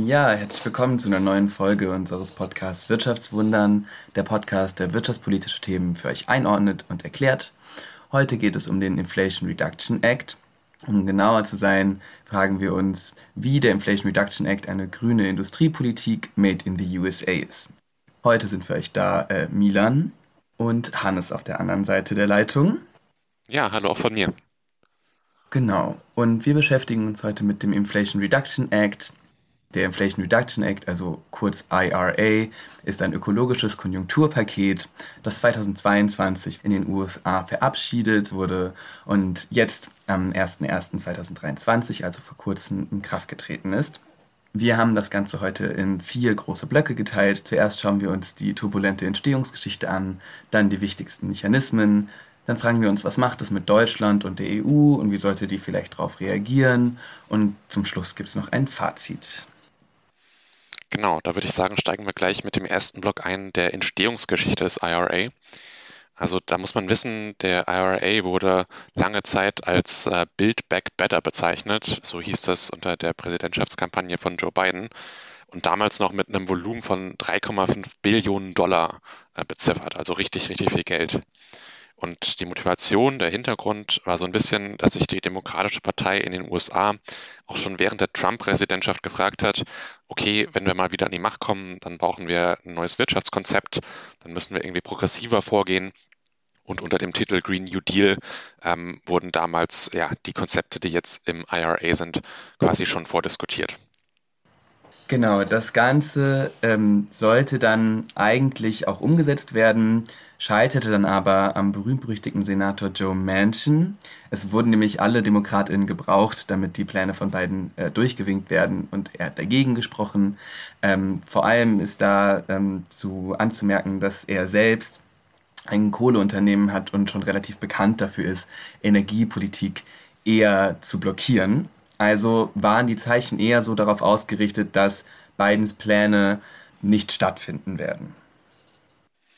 Ja, herzlich willkommen zu einer neuen Folge unseres Podcasts Wirtschaftswundern, der Podcast, der wirtschaftspolitische Themen für euch einordnet und erklärt. Heute geht es um den Inflation Reduction Act. Um genauer zu sein, fragen wir uns, wie der Inflation Reduction Act eine grüne Industriepolitik made in the USA ist. Heute sind für euch da äh, Milan und Hannes auf der anderen Seite der Leitung. Ja, hallo auch von mir. Genau. Und wir beschäftigen uns heute mit dem Inflation Reduction Act, der Inflation Reduction Act, also kurz IRA, ist ein ökologisches Konjunkturpaket, das 2022 in den USA verabschiedet wurde und jetzt am 01.01.2023, also vor kurzem, in Kraft getreten ist. Wir haben das Ganze heute in vier große Blöcke geteilt. Zuerst schauen wir uns die turbulente Entstehungsgeschichte an, dann die wichtigsten Mechanismen, dann fragen wir uns, was macht es mit Deutschland und der EU und wie sollte die vielleicht darauf reagieren und zum Schluss gibt es noch ein Fazit. Genau, da würde ich sagen, steigen wir gleich mit dem ersten Block ein, der Entstehungsgeschichte des IRA. Also da muss man wissen, der IRA wurde lange Zeit als äh, Build Back Better bezeichnet, so hieß das unter der Präsidentschaftskampagne von Joe Biden und damals noch mit einem Volumen von 3,5 Billionen Dollar äh, beziffert, also richtig, richtig viel Geld. Und die Motivation, der Hintergrund war so ein bisschen, dass sich die Demokratische Partei in den USA auch schon während der Trump-Präsidentschaft gefragt hat, okay, wenn wir mal wieder an die Macht kommen, dann brauchen wir ein neues Wirtschaftskonzept, dann müssen wir irgendwie progressiver vorgehen. Und unter dem Titel Green New Deal ähm, wurden damals ja die Konzepte, die jetzt im IRA sind, quasi schon vordiskutiert. Genau, das Ganze ähm, sollte dann eigentlich auch umgesetzt werden, scheiterte dann aber am berühmt-berüchtigten Senator Joe Manchin. Es wurden nämlich alle DemokratInnen gebraucht, damit die Pläne von beiden äh, durchgewinkt werden und er hat dagegen gesprochen. Ähm, vor allem ist da ähm, zu anzumerken, dass er selbst ein Kohleunternehmen hat und schon relativ bekannt dafür ist, Energiepolitik eher zu blockieren. Also waren die Zeichen eher so darauf ausgerichtet, dass Bidens Pläne nicht stattfinden werden.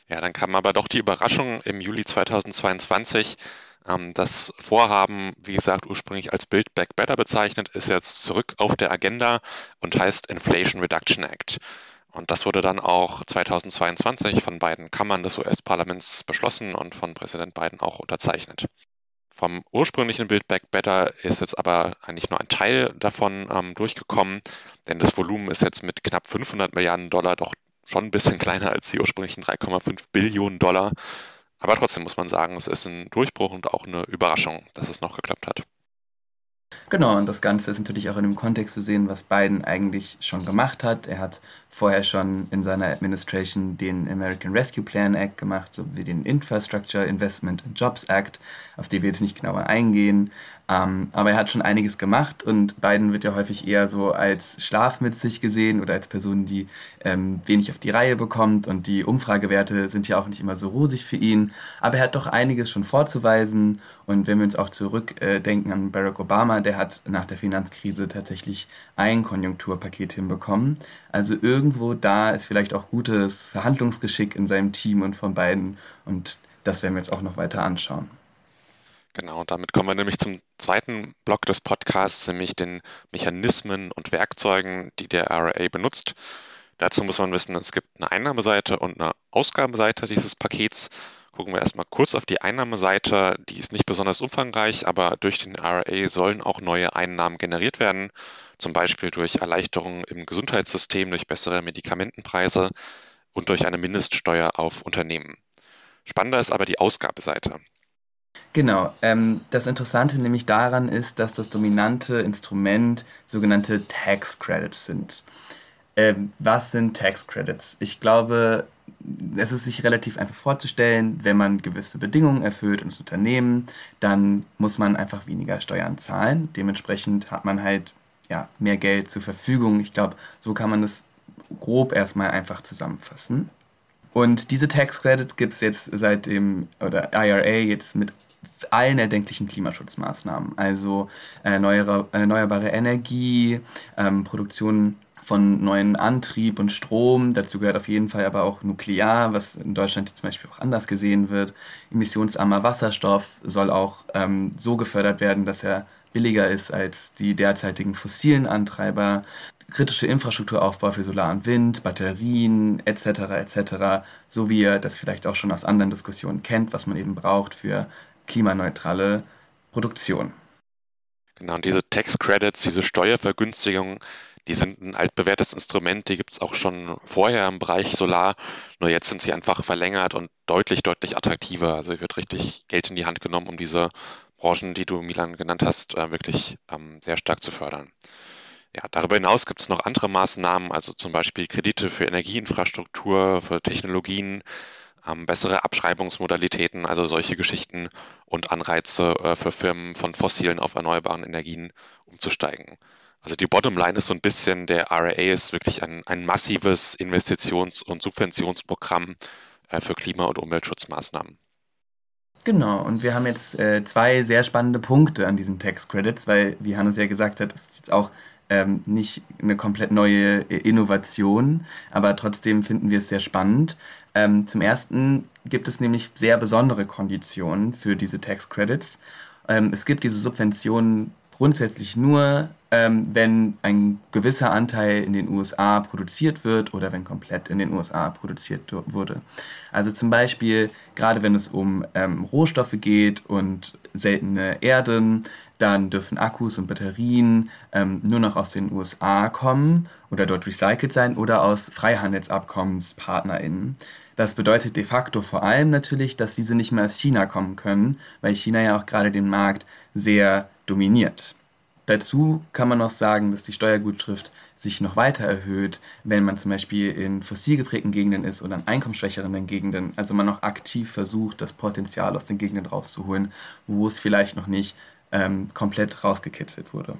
Ja, dann kam aber doch die Überraschung im Juli 2022. Ähm, das Vorhaben, wie gesagt, ursprünglich als Build Back Better bezeichnet, ist jetzt zurück auf der Agenda und heißt Inflation Reduction Act. Und das wurde dann auch 2022 von beiden Kammern des US-Parlaments beschlossen und von Präsident Biden auch unterzeichnet. Vom ursprünglichen Build Back Better ist jetzt aber eigentlich nur ein Teil davon ähm, durchgekommen, denn das Volumen ist jetzt mit knapp 500 Milliarden Dollar doch schon ein bisschen kleiner als die ursprünglichen 3,5 Billionen Dollar. Aber trotzdem muss man sagen, es ist ein Durchbruch und auch eine Überraschung, dass es noch geklappt hat. Genau, und das Ganze ist natürlich auch in dem Kontext zu sehen, was Biden eigentlich schon gemacht hat. Er hat vorher schon in seiner Administration den American Rescue Plan Act gemacht, sowie den Infrastructure Investment and Jobs Act, auf die wir jetzt nicht genauer eingehen. Ähm, aber er hat schon einiges gemacht und Biden wird ja häufig eher so als Schlaf mit sich gesehen oder als Person, die ähm, wenig auf die Reihe bekommt und die Umfragewerte sind ja auch nicht immer so rosig für ihn. Aber er hat doch einiges schon vorzuweisen und wenn wir uns auch zurückdenken äh, an Barack Obama, der hat nach der Finanzkrise tatsächlich ein Konjunkturpaket hinbekommen. Also irgendwo da ist vielleicht auch gutes Verhandlungsgeschick in seinem Team und von beiden und das werden wir jetzt auch noch weiter anschauen. Genau, damit kommen wir nämlich zum zweiten Block des Podcasts, nämlich den Mechanismen und Werkzeugen, die der RA benutzt. Dazu muss man wissen, es gibt eine Einnahmeseite und eine Ausgabenseite dieses Pakets. Gucken wir erstmal kurz auf die Einnahmeseite. Die ist nicht besonders umfangreich, aber durch den RA sollen auch neue Einnahmen generiert werden, zum Beispiel durch Erleichterungen im Gesundheitssystem, durch bessere Medikamentenpreise und durch eine Mindeststeuer auf Unternehmen. Spannender ist aber die Ausgabeseite. Genau. Ähm, das Interessante nämlich daran ist, dass das dominante Instrument sogenannte Tax Credits sind. Ähm, was sind Tax Credits? Ich glaube, es ist sich relativ einfach vorzustellen, wenn man gewisse Bedingungen erfüllt ins Unternehmen, dann muss man einfach weniger Steuern zahlen. Dementsprechend hat man halt ja, mehr Geld zur Verfügung. Ich glaube, so kann man das grob erstmal einfach zusammenfassen. Und diese Tax Credits gibt es jetzt seit dem, oder IRA jetzt mit allen erdenklichen Klimaschutzmaßnahmen. Also erneuerbare, erneuerbare Energie, ähm, Produktion von neuen Antrieb und Strom. Dazu gehört auf jeden Fall aber auch Nuklear, was in Deutschland zum Beispiel auch anders gesehen wird. Emissionsarmer Wasserstoff soll auch ähm, so gefördert werden, dass er billiger ist als die derzeitigen fossilen Antreiber. Kritische Infrastrukturaufbau für Solar und Wind, Batterien etc. etc., so wie ihr das vielleicht auch schon aus anderen Diskussionen kennt, was man eben braucht für klimaneutrale Produktion. Genau, und diese Tax Credits, diese Steuervergünstigungen, die sind ein altbewährtes Instrument, die gibt es auch schon vorher im Bereich Solar, nur jetzt sind sie einfach verlängert und deutlich, deutlich attraktiver. Also wird richtig Geld in die Hand genommen, um diese Branchen, die du Milan genannt hast, äh, wirklich ähm, sehr stark zu fördern. Ja, darüber hinaus gibt es noch andere Maßnahmen, also zum Beispiel Kredite für Energieinfrastruktur, für Technologien, ähm, bessere Abschreibungsmodalitäten, also solche Geschichten und Anreize äh, für Firmen von fossilen auf erneuerbaren Energien umzusteigen. Also die Bottomline ist so ein bisschen, der RAA ist wirklich ein, ein massives Investitions- und Subventionsprogramm äh, für Klima- und Umweltschutzmaßnahmen. Genau, und wir haben jetzt äh, zwei sehr spannende Punkte an diesen Tax Credits, weil, wie Hannes ja gesagt hat, das ist jetzt auch ähm, nicht eine komplett neue äh, Innovation, aber trotzdem finden wir es sehr spannend. Ähm, zum ersten gibt es nämlich sehr besondere Konditionen für diese Tax Credits. Ähm, es gibt diese Subventionen grundsätzlich nur, ähm, wenn ein gewisser Anteil in den USA produziert wird oder wenn komplett in den USA produziert wurde. Also zum Beispiel, gerade wenn es um ähm, Rohstoffe geht und seltene Erden, dann dürfen Akkus und Batterien ähm, nur noch aus den USA kommen oder dort recycelt sein oder aus Freihandelsabkommenspartnerinnen. Das bedeutet de facto vor allem natürlich, dass diese nicht mehr aus China kommen können, weil China ja auch gerade den Markt sehr dominiert. Dazu kann man noch sagen, dass die Steuergutschrift sich noch weiter erhöht, wenn man zum Beispiel in fossil geprägten Gegenden ist oder in einkommensschwächeren Gegenden. Also man noch aktiv versucht, das Potenzial aus den Gegenden rauszuholen, wo es vielleicht noch nicht ähm, komplett rausgekitzelt wurde.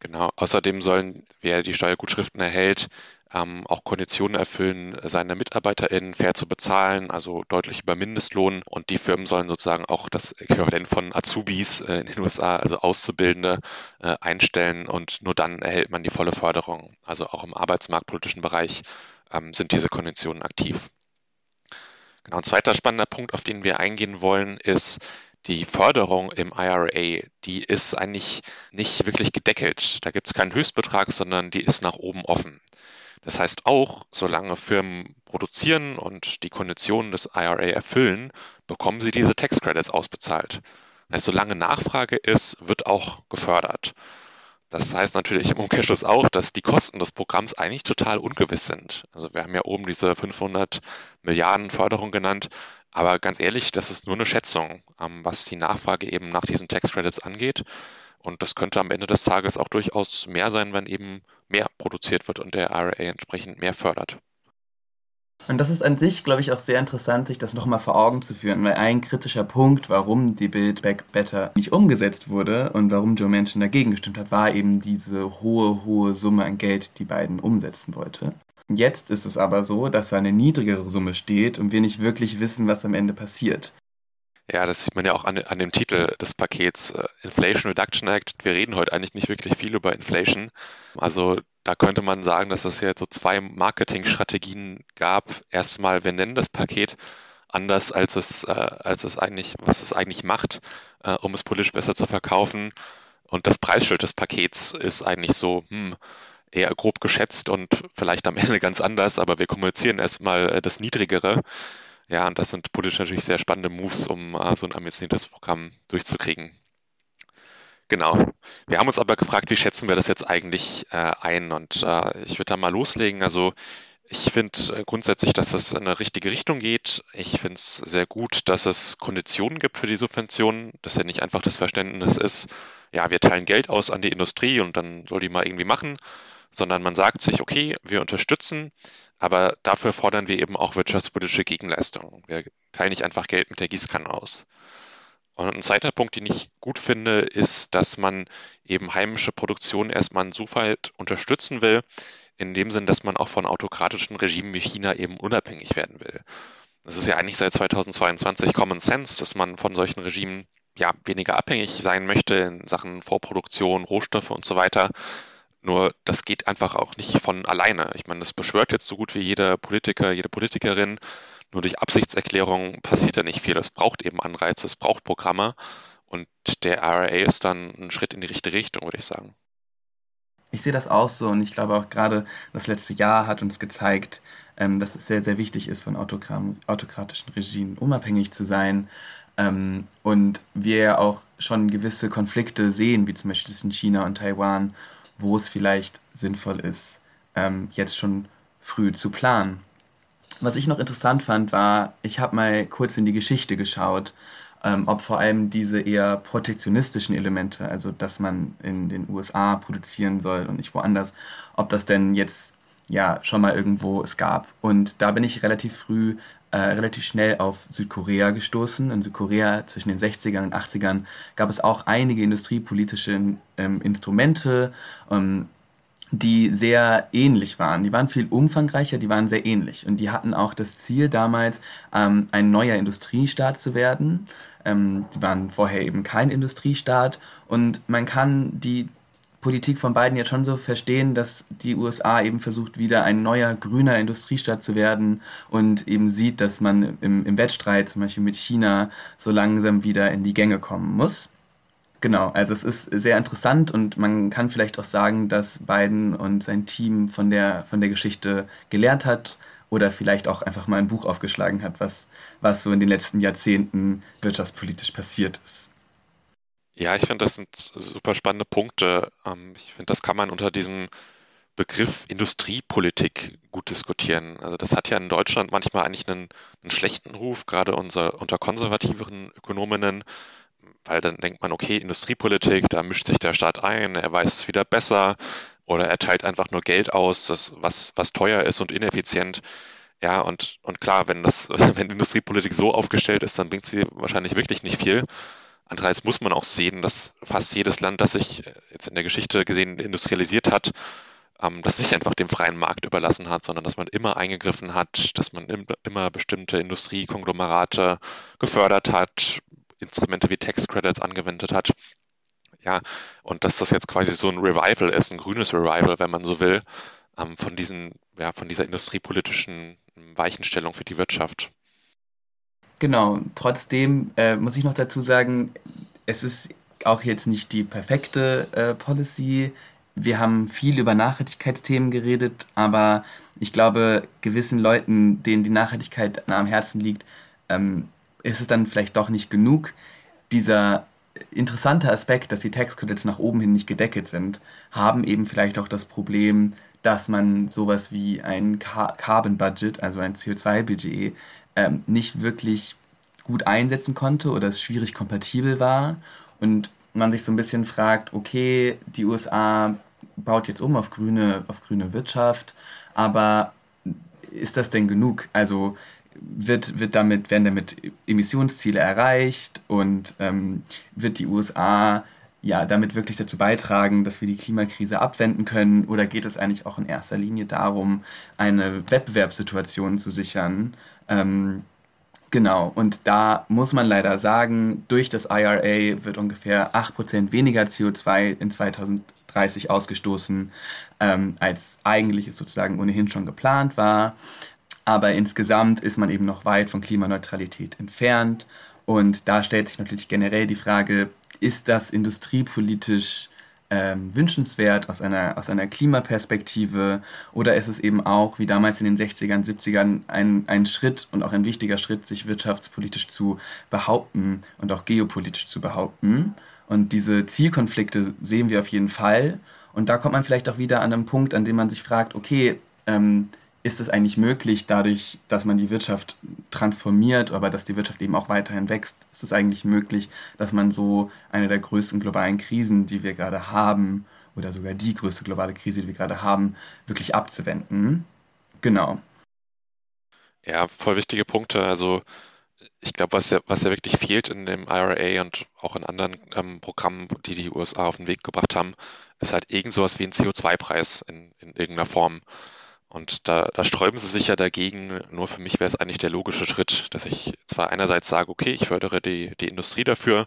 Genau. Außerdem sollen, wer die Steuergutschriften erhält, ähm, auch Konditionen erfüllen, seine MitarbeiterInnen fair zu bezahlen, also deutlich über Mindestlohn. Und die Firmen sollen sozusagen auch das Äquivalent von Azubis äh, in den USA, also Auszubildende, äh, einstellen und nur dann erhält man die volle Förderung. Also auch im arbeitsmarktpolitischen Bereich ähm, sind diese Konditionen aktiv. Genau, ein zweiter spannender Punkt, auf den wir eingehen wollen, ist, die Förderung im IRA, die ist eigentlich nicht wirklich gedeckelt. Da gibt es keinen Höchstbetrag, sondern die ist nach oben offen. Das heißt auch, solange Firmen produzieren und die Konditionen des IRA erfüllen, bekommen sie diese Tax Credits ausbezahlt. Das heißt, solange Nachfrage ist, wird auch gefördert. Das heißt natürlich im Umkehrschluss auch, dass die Kosten des Programms eigentlich total ungewiss sind. Also wir haben ja oben diese 500 Milliarden Förderung genannt, aber ganz ehrlich, das ist nur eine Schätzung, ähm, was die Nachfrage eben nach diesen Tax Credits angeht. Und das könnte am Ende des Tages auch durchaus mehr sein, wenn eben mehr produziert wird und der RA entsprechend mehr fördert. Und das ist an sich, glaube ich, auch sehr interessant, sich das nochmal vor Augen zu führen, weil ein kritischer Punkt, warum die Build Back Better nicht umgesetzt wurde und warum Joe Manchin dagegen gestimmt hat, war eben diese hohe, hohe Summe an Geld, die Biden umsetzen wollte. Jetzt ist es aber so, dass da eine niedrigere Summe steht und wir nicht wirklich wissen, was am Ende passiert. Ja, das sieht man ja auch an, an dem Titel des Pakets äh, Inflation Reduction Act. Wir reden heute eigentlich nicht wirklich viel über Inflation. Also da könnte man sagen, dass es ja so zwei Marketingstrategien gab. Erstmal, wir nennen das Paket anders, als es, äh, als es eigentlich, was es eigentlich macht, äh, um es politisch besser zu verkaufen. Und das Preisschild des Pakets ist eigentlich so, hm, eher grob geschätzt und vielleicht am Ende ganz anders, aber wir kommunizieren erstmal äh, das Niedrigere. Ja, und das sind politisch natürlich sehr spannende Moves, um uh, so ein ambitioniertes Programm durchzukriegen. Genau. Wir haben uns aber gefragt, wie schätzen wir das jetzt eigentlich äh, ein? Und äh, ich würde da mal loslegen. Also ich finde äh, grundsätzlich, dass es in eine richtige Richtung geht. Ich finde es sehr gut, dass es Konditionen gibt für die Subventionen, dass ja nicht einfach das Verständnis ist, ja, wir teilen Geld aus an die Industrie und dann soll die mal irgendwie machen, sondern man sagt sich, okay, wir unterstützen, aber dafür fordern wir eben auch wirtschaftspolitische Gegenleistungen. Wir teilen nicht einfach Geld mit der Gießkanne aus. Und ein zweiter Punkt, den ich gut finde, ist, dass man eben heimische Produktion erstmal insoweit unterstützen will, in dem Sinn, dass man auch von autokratischen Regimen wie China eben unabhängig werden will. Das ist ja eigentlich seit 2022 Common Sense, dass man von solchen Regimen ja weniger abhängig sein möchte in Sachen Vorproduktion, Rohstoffe und so weiter. Nur das geht einfach auch nicht von alleine. Ich meine, das beschwört jetzt so gut wie jeder Politiker, jede Politikerin. Nur durch Absichtserklärungen passiert da nicht viel. Es braucht eben Anreize, es braucht Programme. Und der RA ist dann ein Schritt in die richtige Richtung, würde ich sagen. Ich sehe das auch so und ich glaube auch gerade das letzte Jahr hat uns gezeigt, ähm, dass es sehr, sehr wichtig ist, von autokratischen Regimen unabhängig zu sein. Ähm, und wir auch schon gewisse Konflikte sehen, wie zum Beispiel zwischen China und Taiwan, wo es vielleicht sinnvoll ist, ähm, jetzt schon früh zu planen. Was ich noch interessant fand, war, ich habe mal kurz in die Geschichte geschaut, ähm, ob vor allem diese eher protektionistischen Elemente, also dass man in den USA produzieren soll und nicht woanders, ob das denn jetzt ja schon mal irgendwo es gab. Und da bin ich relativ früh, äh, relativ schnell auf Südkorea gestoßen. In Südkorea zwischen den 60ern und 80ern gab es auch einige industriepolitische ähm, Instrumente, ähm, die sehr ähnlich waren. Die waren viel umfangreicher, die waren sehr ähnlich. Und die hatten auch das Ziel damals, ähm, ein neuer Industriestaat zu werden. Ähm, die waren vorher eben kein Industriestaat. Und man kann die Politik von beiden jetzt schon so verstehen, dass die USA eben versucht, wieder ein neuer grüner Industriestaat zu werden und eben sieht, dass man im, im Wettstreit zum Beispiel mit China so langsam wieder in die Gänge kommen muss. Genau, also es ist sehr interessant und man kann vielleicht auch sagen, dass Biden und sein Team von der, von der Geschichte gelernt hat oder vielleicht auch einfach mal ein Buch aufgeschlagen hat, was, was so in den letzten Jahrzehnten wirtschaftspolitisch passiert ist. Ja, ich finde, das sind super spannende Punkte. Ähm, ich finde, das kann man unter diesem Begriff Industriepolitik gut diskutieren. Also das hat ja in Deutschland manchmal eigentlich einen, einen schlechten Ruf, gerade unser, unter konservativeren Ökonominnen, weil dann denkt man, okay, Industriepolitik, da mischt sich der Staat ein, er weiß es wieder besser oder er teilt einfach nur Geld aus, das, was, was teuer ist und ineffizient. Ja, und, und klar, wenn das, wenn Industriepolitik so aufgestellt ist, dann bringt sie wahrscheinlich wirklich nicht viel. Andererseits muss man auch sehen, dass fast jedes Land, das sich äh, jetzt in der Geschichte gesehen industrialisiert hat, ähm, das nicht einfach dem freien Markt überlassen hat, sondern dass man immer eingegriffen hat, dass man immer bestimmte Industriekonglomerate gefördert hat, Instrumente wie Tax Credits angewendet hat. Ja, und dass das jetzt quasi so ein Revival ist, ein grünes Revival, wenn man so will, ähm, von diesen, ja, von dieser industriepolitischen Weichenstellung für die Wirtschaft. Genau, trotzdem äh, muss ich noch dazu sagen, es ist auch jetzt nicht die perfekte äh, Policy. Wir haben viel über Nachhaltigkeitsthemen geredet, aber ich glaube, gewissen Leuten, denen die Nachhaltigkeit am Herzen liegt, ähm, ist es dann vielleicht doch nicht genug. Dieser interessante Aspekt, dass die Tax Credits nach oben hin nicht gedeckelt sind, haben eben vielleicht auch das Problem, dass man sowas wie ein Carbon Budget, also ein CO2-Budget, ähm, nicht wirklich gut einsetzen konnte oder es schwierig kompatibel war und man sich so ein bisschen fragt, okay, die USA baut jetzt um auf grüne, auf grüne Wirtschaft, aber ist das denn genug? Also wird, wird damit, werden damit Emissionsziele erreicht und ähm, wird die USA ja damit wirklich dazu beitragen, dass wir die Klimakrise abwenden können? Oder geht es eigentlich auch in erster Linie darum, eine Wettbewerbssituation zu sichern? Ähm, genau, und da muss man leider sagen, durch das IRA wird ungefähr 8% weniger CO2 in 2030 ausgestoßen, ähm, als eigentlich es sozusagen ohnehin schon geplant war. Aber insgesamt ist man eben noch weit von Klimaneutralität entfernt. Und da stellt sich natürlich generell die Frage, ist das industriepolitisch ähm, wünschenswert aus einer, aus einer Klimaperspektive oder ist es eben auch, wie damals in den 60ern, 70ern, ein, ein Schritt und auch ein wichtiger Schritt, sich wirtschaftspolitisch zu behaupten und auch geopolitisch zu behaupten? Und diese Zielkonflikte sehen wir auf jeden Fall. Und da kommt man vielleicht auch wieder an einen Punkt, an dem man sich fragt, okay, ähm, ist es eigentlich möglich, dadurch, dass man die Wirtschaft transformiert, aber dass die Wirtschaft eben auch weiterhin wächst, ist es eigentlich möglich, dass man so eine der größten globalen Krisen, die wir gerade haben, oder sogar die größte globale Krise, die wir gerade haben, wirklich abzuwenden. Genau. Ja, voll wichtige Punkte. Also ich glaube, was ja, was ja wirklich fehlt in dem IRA und auch in anderen ähm, Programmen, die die USA auf den Weg gebracht haben, ist halt irgend sowas wie ein CO2-Preis in, in irgendeiner Form. Und da, da sträuben sie sich ja dagegen. Nur für mich wäre es eigentlich der logische Schritt, dass ich zwar einerseits sage, okay, ich fördere die, die Industrie dafür,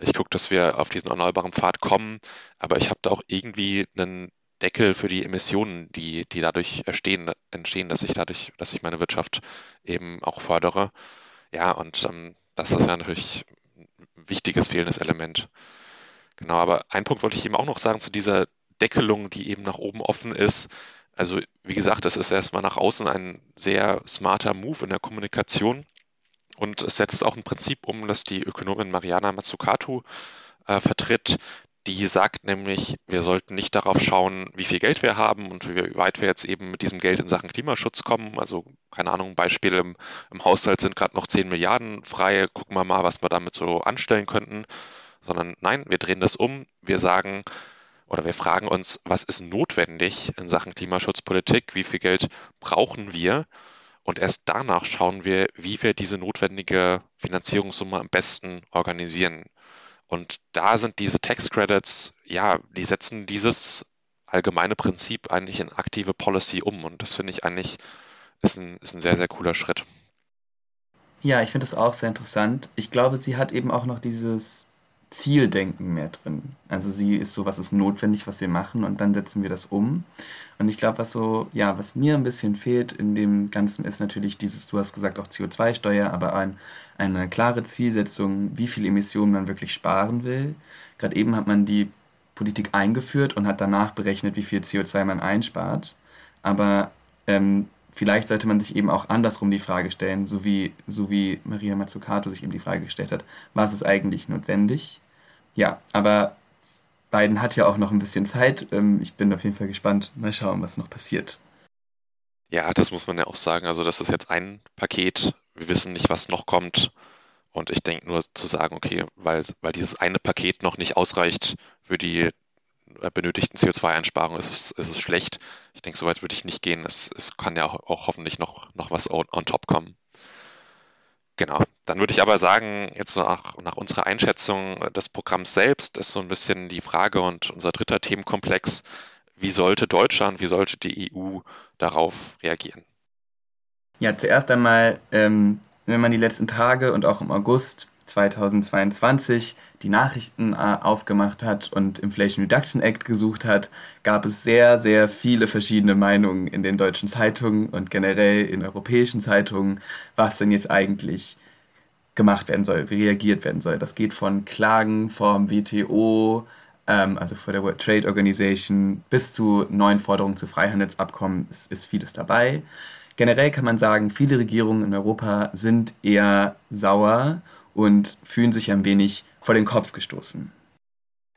ich gucke, dass wir auf diesen erneuerbaren Pfad kommen, aber ich habe da auch irgendwie einen Deckel für die Emissionen, die, die dadurch entstehen, entstehen, dass ich dadurch, dass ich meine Wirtschaft eben auch fördere. Ja, und ähm, das ist ja natürlich ein wichtiges fehlendes Element. Genau, aber ein Punkt wollte ich eben auch noch sagen zu dieser Deckelung, die eben nach oben offen ist. Also wie gesagt, das ist erstmal nach außen ein sehr smarter Move in der Kommunikation und es setzt auch ein Prinzip um, das die Ökonomin Mariana Mazzucato äh, vertritt, die sagt nämlich, wir sollten nicht darauf schauen, wie viel Geld wir haben und wie weit wir jetzt eben mit diesem Geld in Sachen Klimaschutz kommen. Also, keine Ahnung, Beispiele im, im Haushalt sind gerade noch 10 Milliarden frei. Gucken wir mal, was wir damit so anstellen könnten. Sondern nein, wir drehen das um. Wir sagen oder wir fragen uns, was ist notwendig in Sachen Klimaschutzpolitik? Wie viel Geld brauchen wir? Und erst danach schauen wir, wie wir diese notwendige Finanzierungssumme am besten organisieren. Und da sind diese Tax Credits, ja, die setzen dieses allgemeine Prinzip eigentlich in aktive Policy um. Und das finde ich eigentlich ist ein, ist ein sehr, sehr cooler Schritt. Ja, ich finde das auch sehr interessant. Ich glaube, sie hat eben auch noch dieses Zieldenken mehr drin. Also sie ist so, was ist notwendig, was wir machen und dann setzen wir das um. Und ich glaube, was so, ja, was mir ein bisschen fehlt in dem Ganzen ist natürlich dieses, du hast gesagt, auch CO2-Steuer, aber ein, eine klare Zielsetzung, wie viel Emissionen man wirklich sparen will. Gerade eben hat man die Politik eingeführt und hat danach berechnet, wie viel CO2 man einspart. Aber ähm, vielleicht sollte man sich eben auch andersrum die Frage stellen, so wie, so wie Maria Mazzucato sich eben die Frage gestellt hat, was ist eigentlich notwendig? Ja, aber Biden hat ja auch noch ein bisschen Zeit. Ähm, ich bin auf jeden Fall gespannt. Mal schauen, was noch passiert. Ja, das muss man ja auch sagen. Also das ist jetzt ein Paket. Wir wissen nicht, was noch kommt. Und ich denke nur zu sagen, okay, weil, weil dieses eine Paket noch nicht ausreicht für die benötigten CO2-Einsparungen ist, es, ist es schlecht. Ich denke, so weit würde ich nicht gehen. Es, es kann ja auch, auch, hoffentlich noch, noch was on, on, top kommen. Genau. Dann würde ich aber sagen, jetzt nach, nach unserer Einschätzung des Programms selbst ist so ein bisschen die Frage und unser dritter Themenkomplex, wie sollte Deutschland, wie sollte die EU darauf reagieren? Ja, zuerst einmal, ähm, wenn man die letzten Tage und auch im August 2022 die Nachrichten äh, aufgemacht hat und Inflation Reduction Act gesucht hat, gab es sehr, sehr viele verschiedene Meinungen in den deutschen Zeitungen und generell in europäischen Zeitungen, was denn jetzt eigentlich gemacht werden soll, wie reagiert werden soll. Das geht von Klagen vom WTO, ähm, also vor der World Trade Organization, bis zu neuen Forderungen zu Freihandelsabkommen, ist, ist vieles dabei. Generell kann man sagen, viele Regierungen in Europa sind eher sauer und fühlen sich ein wenig vor den Kopf gestoßen.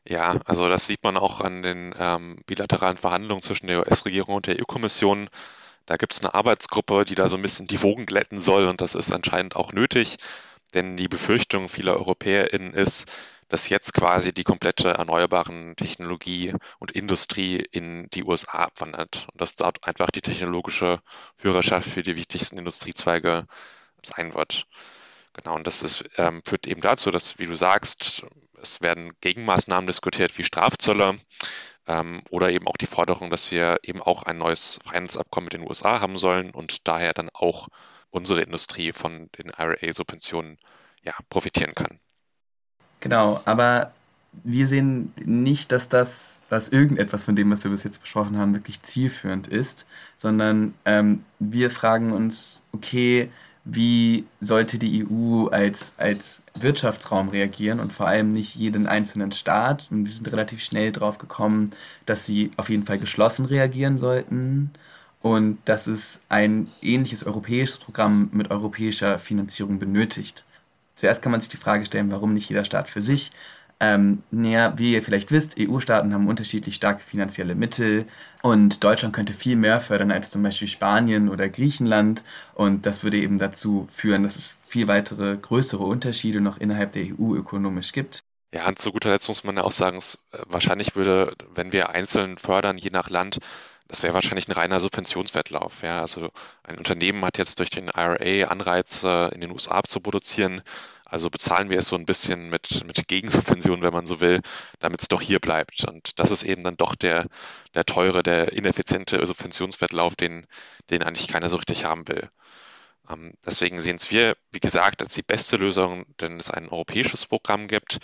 Ja, also das sieht man auch an den ähm, bilateralen Verhandlungen zwischen der US-Regierung und der EU-Kommission. Da gibt es eine Arbeitsgruppe, die da so ein bisschen die Wogen glätten soll und das ist anscheinend auch nötig, denn die Befürchtung vieler EuropäerInnen ist, dass jetzt quasi die komplette erneuerbaren Technologie und Industrie in die USA abwandert und dass dort einfach die technologische Führerschaft für die wichtigsten Industriezweige sein wird. Genau, und das ist, ähm, führt eben dazu, dass, wie du sagst, es werden Gegenmaßnahmen diskutiert wie Strafzölle ähm, oder eben auch die Forderung, dass wir eben auch ein neues Freihandelsabkommen mit den USA haben sollen und daher dann auch unsere Industrie von den IRA-Subventionen ja, profitieren kann. Genau, aber wir sehen nicht, dass das, dass irgendetwas von dem, was wir bis jetzt besprochen haben, wirklich zielführend ist, sondern ähm, wir fragen uns, okay, wie sollte die EU als, als Wirtschaftsraum reagieren und vor allem nicht jeden einzelnen Staat. Und wir sind relativ schnell drauf gekommen, dass sie auf jeden Fall geschlossen reagieren sollten und dass es ein ähnliches europäisches Programm mit europäischer Finanzierung benötigt. Zuerst kann man sich die Frage stellen, warum nicht jeder Staat für sich ähm, naja, wie ihr vielleicht wisst, EU-Staaten haben unterschiedlich starke finanzielle Mittel und Deutschland könnte viel mehr fördern als zum Beispiel Spanien oder Griechenland und das würde eben dazu führen, dass es viel weitere größere Unterschiede noch innerhalb der EU ökonomisch gibt. Ja, und zu guter Letzt muss man ja auch sagen, äh, wahrscheinlich würde, wenn wir einzeln fördern, je nach Land, das wäre wahrscheinlich ein reiner Subventionswettlauf. Ja? Also ein Unternehmen hat jetzt durch den IRA Anreize, in den USA zu produzieren. Also bezahlen wir es so ein bisschen mit, mit Gegensubventionen, wenn man so will, damit es doch hier bleibt. Und das ist eben dann doch der, der teure, der ineffiziente Subventionswettlauf, den, den eigentlich keiner so richtig haben will. Ähm, deswegen sehen es wir, wie gesagt, als die beste Lösung, denn es ein europäisches Programm gibt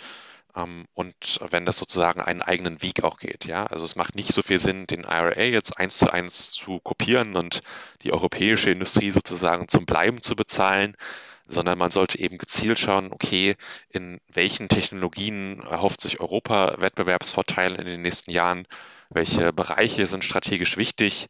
ähm, und wenn das sozusagen einen eigenen Weg auch geht. Ja? Also es macht nicht so viel Sinn, den IRA jetzt eins zu eins zu kopieren und die europäische Industrie sozusagen zum Bleiben zu bezahlen, sondern man sollte eben gezielt schauen, okay, in welchen Technologien erhofft sich Europa Wettbewerbsvorteile in den nächsten Jahren, welche Bereiche sind strategisch wichtig?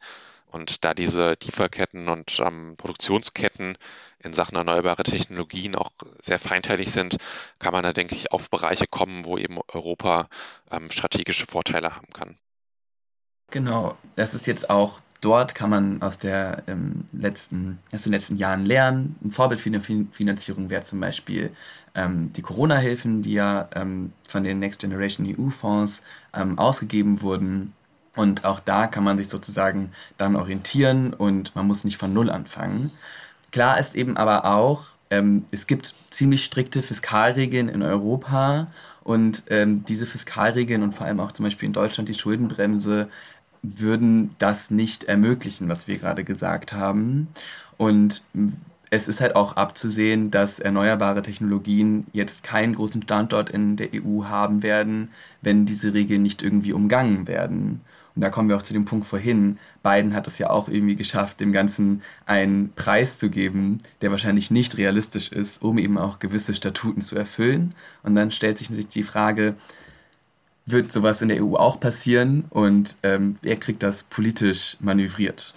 Und da diese Lieferketten und ähm, Produktionsketten in Sachen erneuerbare Technologien auch sehr feinteilig sind, kann man da, denke ich, auf Bereiche kommen, wo eben Europa ähm, strategische Vorteile haben kann. Genau, das ist jetzt auch dort kann man aus, der, ähm, letzten, aus den letzten Jahren lernen. Ein Vorbild für eine Finanzierung wäre zum Beispiel ähm, die Corona-Hilfen, die ja ähm, von den Next Generation EU-Fonds ähm, ausgegeben wurden. Und auch da kann man sich sozusagen dann orientieren und man muss nicht von Null anfangen. Klar ist eben aber auch, ähm, es gibt ziemlich strikte Fiskalregeln in Europa und ähm, diese Fiskalregeln und vor allem auch zum Beispiel in Deutschland die Schuldenbremse würden das nicht ermöglichen, was wir gerade gesagt haben. Und es ist halt auch abzusehen, dass erneuerbare Technologien jetzt keinen großen Standort in der EU haben werden, wenn diese Regeln nicht irgendwie umgangen werden. Und da kommen wir auch zu dem Punkt vorhin. Biden hat es ja auch irgendwie geschafft, dem Ganzen einen Preis zu geben, der wahrscheinlich nicht realistisch ist, um eben auch gewisse Statuten zu erfüllen. Und dann stellt sich natürlich die Frage, wird sowas in der EU auch passieren und ähm, wer kriegt das politisch manövriert?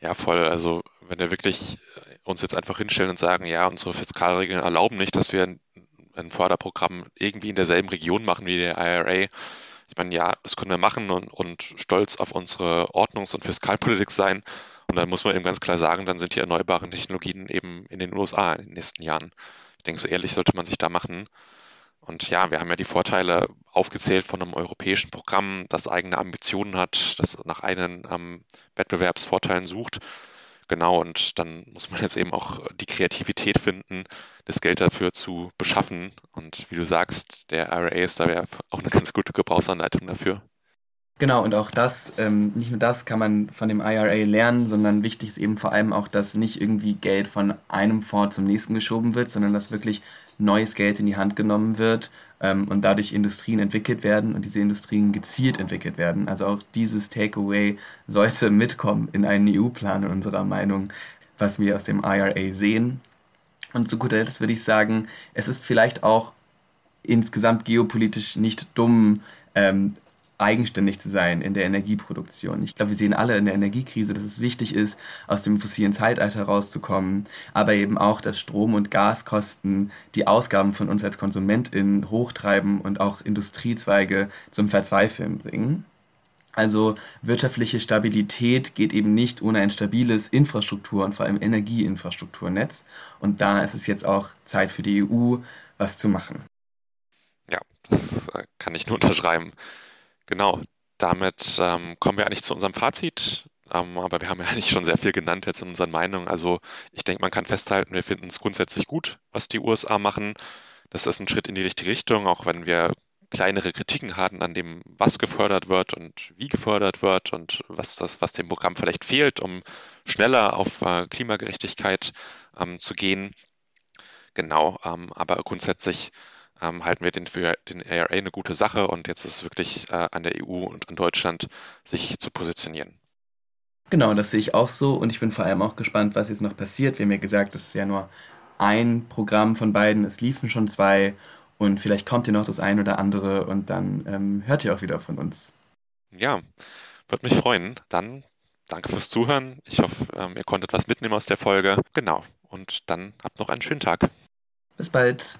Ja, voll. Also wenn wir wirklich äh, uns jetzt einfach hinstellen und sagen, ja, unsere Fiskalregeln erlauben nicht, dass wir ein, ein Förderprogramm irgendwie in derselben Region machen wie der IRA. Ich meine, ja, das können wir machen und, und stolz auf unsere Ordnungs- und Fiskalpolitik sein. Und dann muss man eben ganz klar sagen, dann sind die erneuerbaren Technologien eben in den USA in den nächsten Jahren. Ich denke, so ehrlich sollte man sich da machen. Und ja, wir haben ja die Vorteile aufgezählt von einem europäischen Programm, das eigene Ambitionen hat, das nach eigenen ähm, Wettbewerbsvorteilen sucht. Genau, und dann muss man jetzt eben auch die Kreativität finden, das Geld dafür zu beschaffen. Und wie du sagst, der IRA ist da ja auch eine ganz gute Gebrauchsanleitung dafür. Genau, und auch das, ähm, nicht nur das kann man von dem IRA lernen, sondern wichtig ist eben vor allem auch, dass nicht irgendwie Geld von einem Fonds zum nächsten geschoben wird, sondern dass wirklich neues Geld in die Hand genommen wird ähm, und dadurch Industrien entwickelt werden und diese Industrien gezielt entwickelt werden. Also auch dieses Takeaway sollte mitkommen in einen EU-Plan in unserer Meinung, was wir aus dem IRA sehen. Und zu guter Letzt würde ich sagen, es ist vielleicht auch insgesamt geopolitisch nicht dumm, ähm, eigenständig zu sein in der Energieproduktion. Ich glaube, wir sehen alle in der Energiekrise, dass es wichtig ist, aus dem fossilen Zeitalter rauszukommen, aber eben auch, dass Strom- und Gaskosten die Ausgaben von uns als KonsumentInnen hochtreiben und auch Industriezweige zum Verzweifeln bringen. Also wirtschaftliche Stabilität geht eben nicht ohne ein stabiles Infrastruktur- und vor allem Energieinfrastrukturnetz. Und da ist es jetzt auch Zeit für die EU, was zu machen. Ja, das äh, kann ich nur unterschreiben. Genau, damit ähm, kommen wir eigentlich zu unserem Fazit. Ähm, aber wir haben ja eigentlich schon sehr viel genannt jetzt in unseren Meinungen. Also ich denke, man kann festhalten, wir finden es grundsätzlich gut, was die USA machen. Das ist ein Schritt in die richtige Richtung, auch wenn wir kleinere Kritiken haben an dem, was gefördert wird und wie gefördert wird und was, das, was dem Programm vielleicht fehlt, um schneller auf äh, Klimagerechtigkeit ähm, zu gehen. Genau, ähm, aber grundsätzlich ähm, halten wir den für den ARA eine gute Sache und jetzt ist es wirklich äh, an der EU und an Deutschland, sich zu positionieren. Genau, das sehe ich auch so und ich bin vor allem auch gespannt, was jetzt noch passiert. Wir haben ja gesagt, es ist ja nur ein Programm von beiden, es liefen schon zwei und vielleicht kommt hier noch das ein oder andere und dann ähm, hört ihr auch wieder von uns. Ja, würde mich freuen. Dann danke fürs Zuhören. Ich hoffe, ähm, ihr konntet was mitnehmen aus der Folge. Genau, und dann habt noch einen schönen Tag. Bis bald.